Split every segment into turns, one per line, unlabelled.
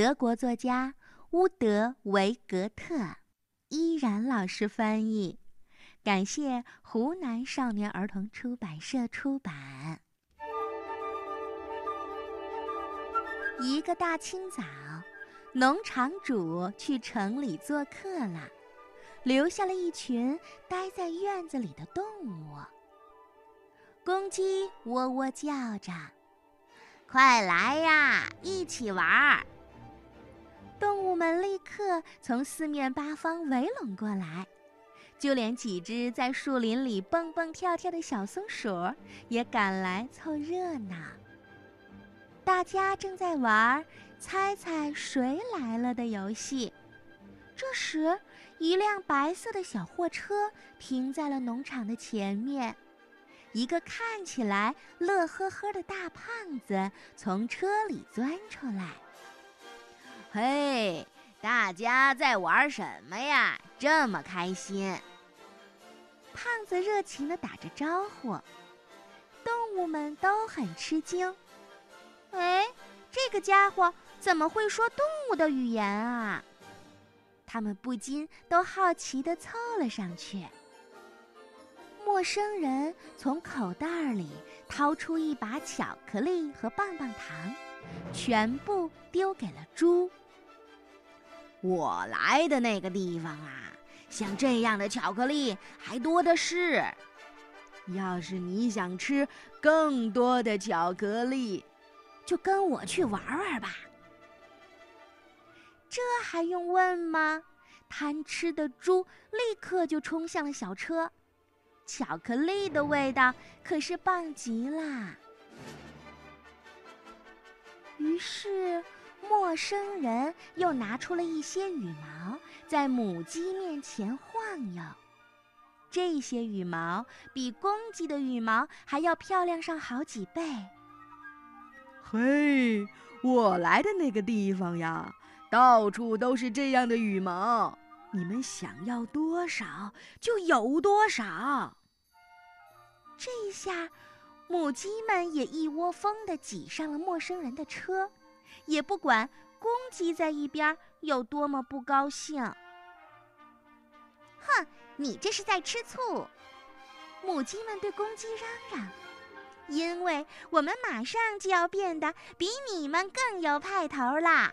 德国作家乌德维格特，依然老师翻译。感谢湖南少年儿童出版社出版。一个大清早，农场主去城里做客了，留下了一群待在院子里的动物。公鸡喔喔叫着：“
快来呀，一起玩儿！”
动物们立刻从四面八方围拢过来。就连几只在树林里蹦蹦跳跳的小松鼠也赶来凑热闹。大家正在玩“猜猜谁来了”的游戏。这时，一辆白色的小货车停在了农场的前面，一个看起来乐呵呵的大胖子从车里钻出来。
“嘿，大家在玩什么呀？这么开心！”
胖子热情地打着招呼，动物们都很吃惊。哎，这个家伙怎么会说动物的语言啊？他们不禁都好奇地凑了上去。陌生人从口袋里掏出一把巧克力和棒棒糖，全部丢给了猪。
我来的那个地方啊！像这样的巧克力还多的是。要是你想吃更多的巧克力，就跟我去玩玩吧。
这还用问吗？贪吃的猪立刻就冲向了小车。巧克力的味道可是棒极了。于是。陌生人又拿出了一些羽毛，在母鸡面前晃悠。这些羽毛比公鸡的羽毛还要漂亮上好几倍。
嘿，我来的那个地方呀，到处都是这样的羽毛，你们想要多少就有多少。
这一下，母鸡们也一窝蜂地挤上了陌生人的车。也不管公鸡在一边有多么不高兴。
哼，你这是在吃醋！
母鸡们对公鸡嚷嚷：“因为我们马上就要变得比你们更有派头啦！”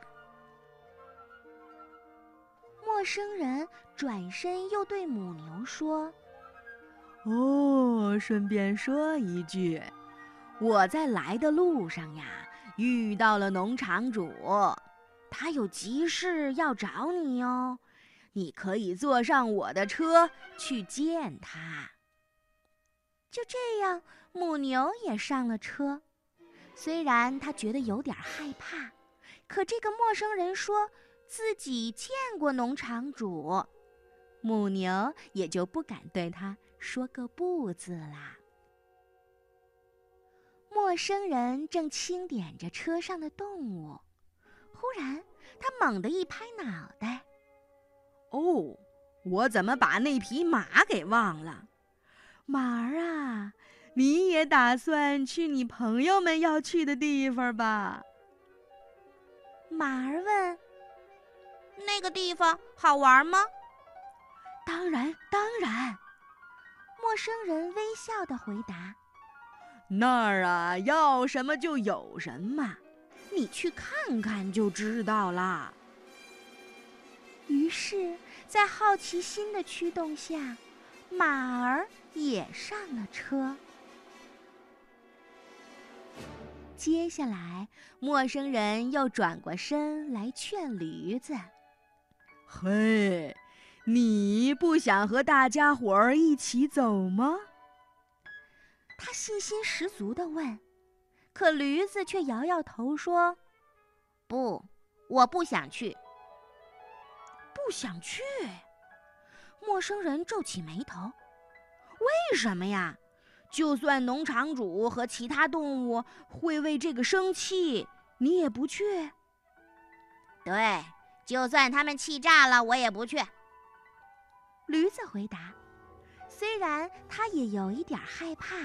陌生人转身又对母牛说：“
哦，顺便说一句，我在来的路上呀。”遇到了农场主，他有急事要找你哟。你可以坐上我的车去见他。
就这样，母牛也上了车。虽然他觉得有点害怕，可这个陌生人说自己见过农场主，母牛也就不敢对他说个不字啦。陌生人正清点着车上的动物，忽然他猛地一拍脑袋：“
哦，我怎么把那匹马给忘了？马儿啊，你也打算去你朋友们要去的地方吧？”
马儿问：“
那个地方好玩吗？”“
当然，当然。”
陌生人微笑地回答。
那儿啊，要什么就有什么，你去看看就知道啦。
于是，在好奇心的驱动下，马儿也上了车。接下来，陌生人又转过身来劝驴子：“
嘿，你不想和大家伙儿一起走吗？”
他信心十足地问，可驴子却摇摇头说：“
不，我不想去。”
不想去？陌生人皱起眉头：“为什么呀？就算农场主和其他动物会为这个生气，你也不去？”“
对，就算他们气炸了，我也不去。”
驴子回答。虽然他也有一点害怕。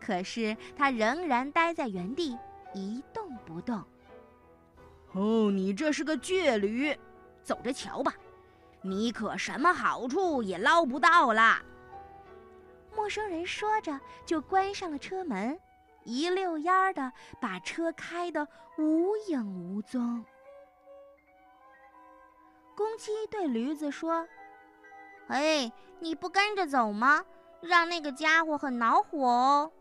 可是他仍然待在原地，一动不动。
哦，你这是个倔驴，走着瞧吧，你可什么好处也捞不到啦。
陌生人说着，就关上了车门，一溜烟儿的把车开得无影无踪。公鸡对驴子说：“
哎，你不跟着走吗？让那个家伙很恼火哦。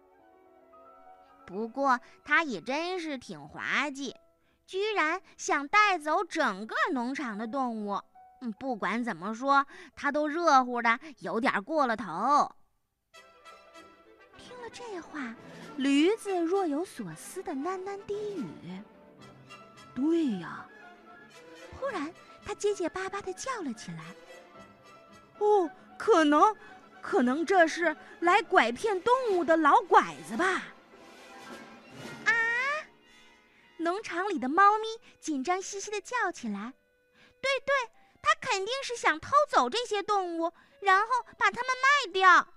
不过他也真是挺滑稽，居然想带走整个农场的动物。嗯，不管怎么说，他都热乎的有点过了头。”
听了这话，驴子若有所思的喃喃低语：“
对呀。”
忽然。他结结巴巴的叫了起来：“
哦，可能，可能这是来拐骗动物的老拐子吧？”
啊！农场里的猫咪紧张兮兮的叫起来：“对对，他肯定是想偷走这些动物，然后把它们卖掉。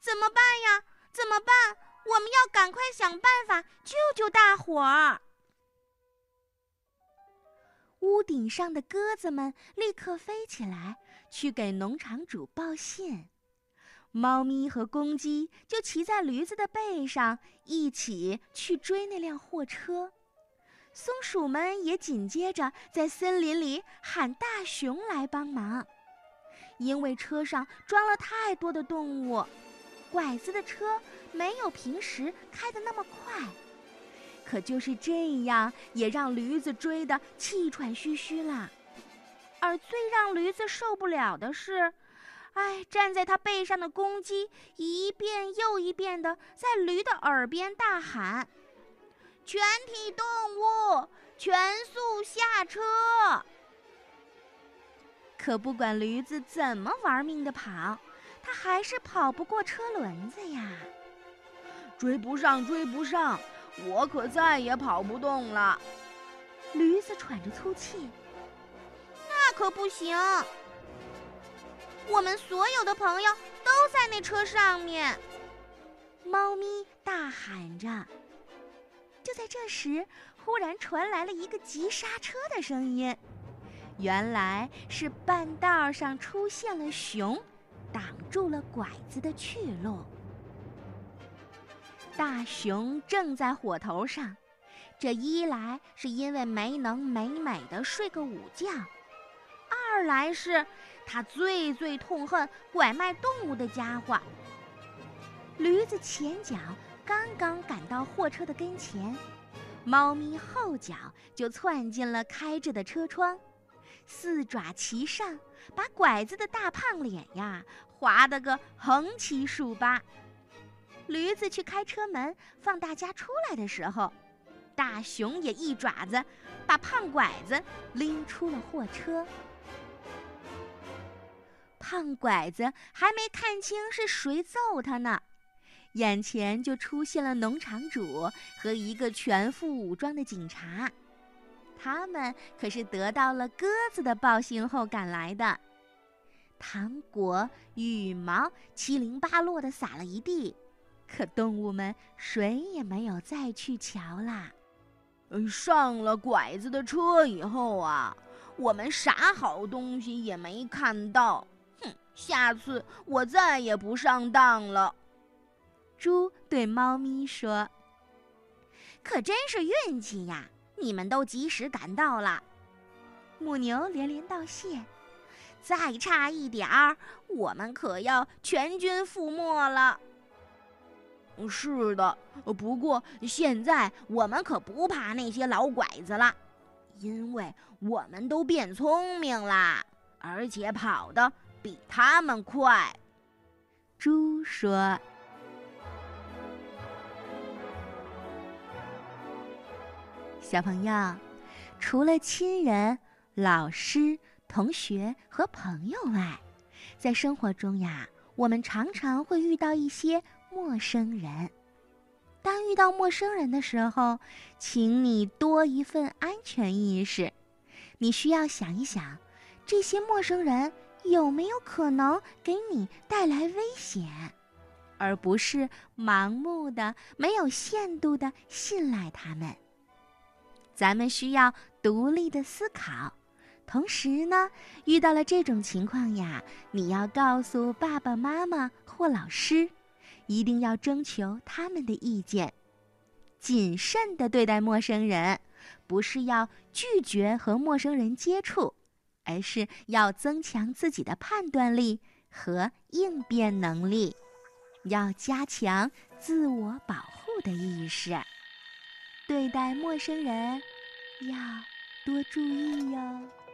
怎么办呀？怎么办？我们要赶快想办法救救大伙儿！”屋顶上的鸽子们立刻飞起来，去给农场主报信。猫咪和公鸡就骑在驴子的背上，一起去追那辆货车。松鼠们也紧接着在森林里喊大熊来帮忙，因为车上装了太多的动物，拐子的车没有平时开的那么快。可就是这样，也让驴子追得气喘吁吁了。而最让驴子受不了的是，哎，站在他背上的公鸡一遍又一遍地在驴的耳边大喊：“全体动物，全速下车！”可不管驴子怎么玩命地跑，它还是跑不过车轮子呀！
追不上，追不上！我可再也跑不动了，
驴子喘着粗气。那可不行，我们所有的朋友都在那车上面。猫咪大喊着。就在这时，忽然传来了一个急刹车的声音，原来是半道上出现了熊，挡住了拐子的去路。大熊正在火头上，这一来是因为没能美美的睡个午觉，二来是他最最痛恨拐卖动物的家伙。驴子前脚刚刚赶到货车的跟前，猫咪后脚就窜进了开着的车窗，四爪齐上，把拐子的大胖脸呀划得个横七竖八。驴子去开车门，放大家出来的时候，大熊也一爪子把胖拐子拎出了货车。胖拐子还没看清是谁揍他呢，眼前就出现了农场主和一个全副武装的警察，他们可是得到了鸽子的报信后赶来的。糖果、羽毛七零八落的撒了一地。可动物们谁也没有再去瞧啦。
上了拐子的车以后啊，我们啥好东西也没看到。哼，下次我再也不上当了。
猪对猫咪说：“可真是运气呀，你们都及时赶到了。”母牛连连道谢：“再差一点儿，我们可要全军覆没了。”
是的，不过现在我们可不怕那些老拐子了，因为我们都变聪明啦，而且跑得比他们快。
猪说：“小朋友，除了亲人、老师、同学和朋友外，在生活中呀，我们常常会遇到一些。”陌生人，当遇到陌生人的时候，请你多一份安全意识。你需要想一想，这些陌生人有没有可能给你带来危险，而不是盲目的、没有限度的信赖他们。咱们需要独立的思考。同时呢，遇到了这种情况呀，你要告诉爸爸妈妈或老师，一定要征求他们的意见，谨慎地对待陌生人，不是要拒绝和陌生人接触，而是要增强自己的判断力和应变能力。要加强自我保护的意识，对待陌生人要多注意哟。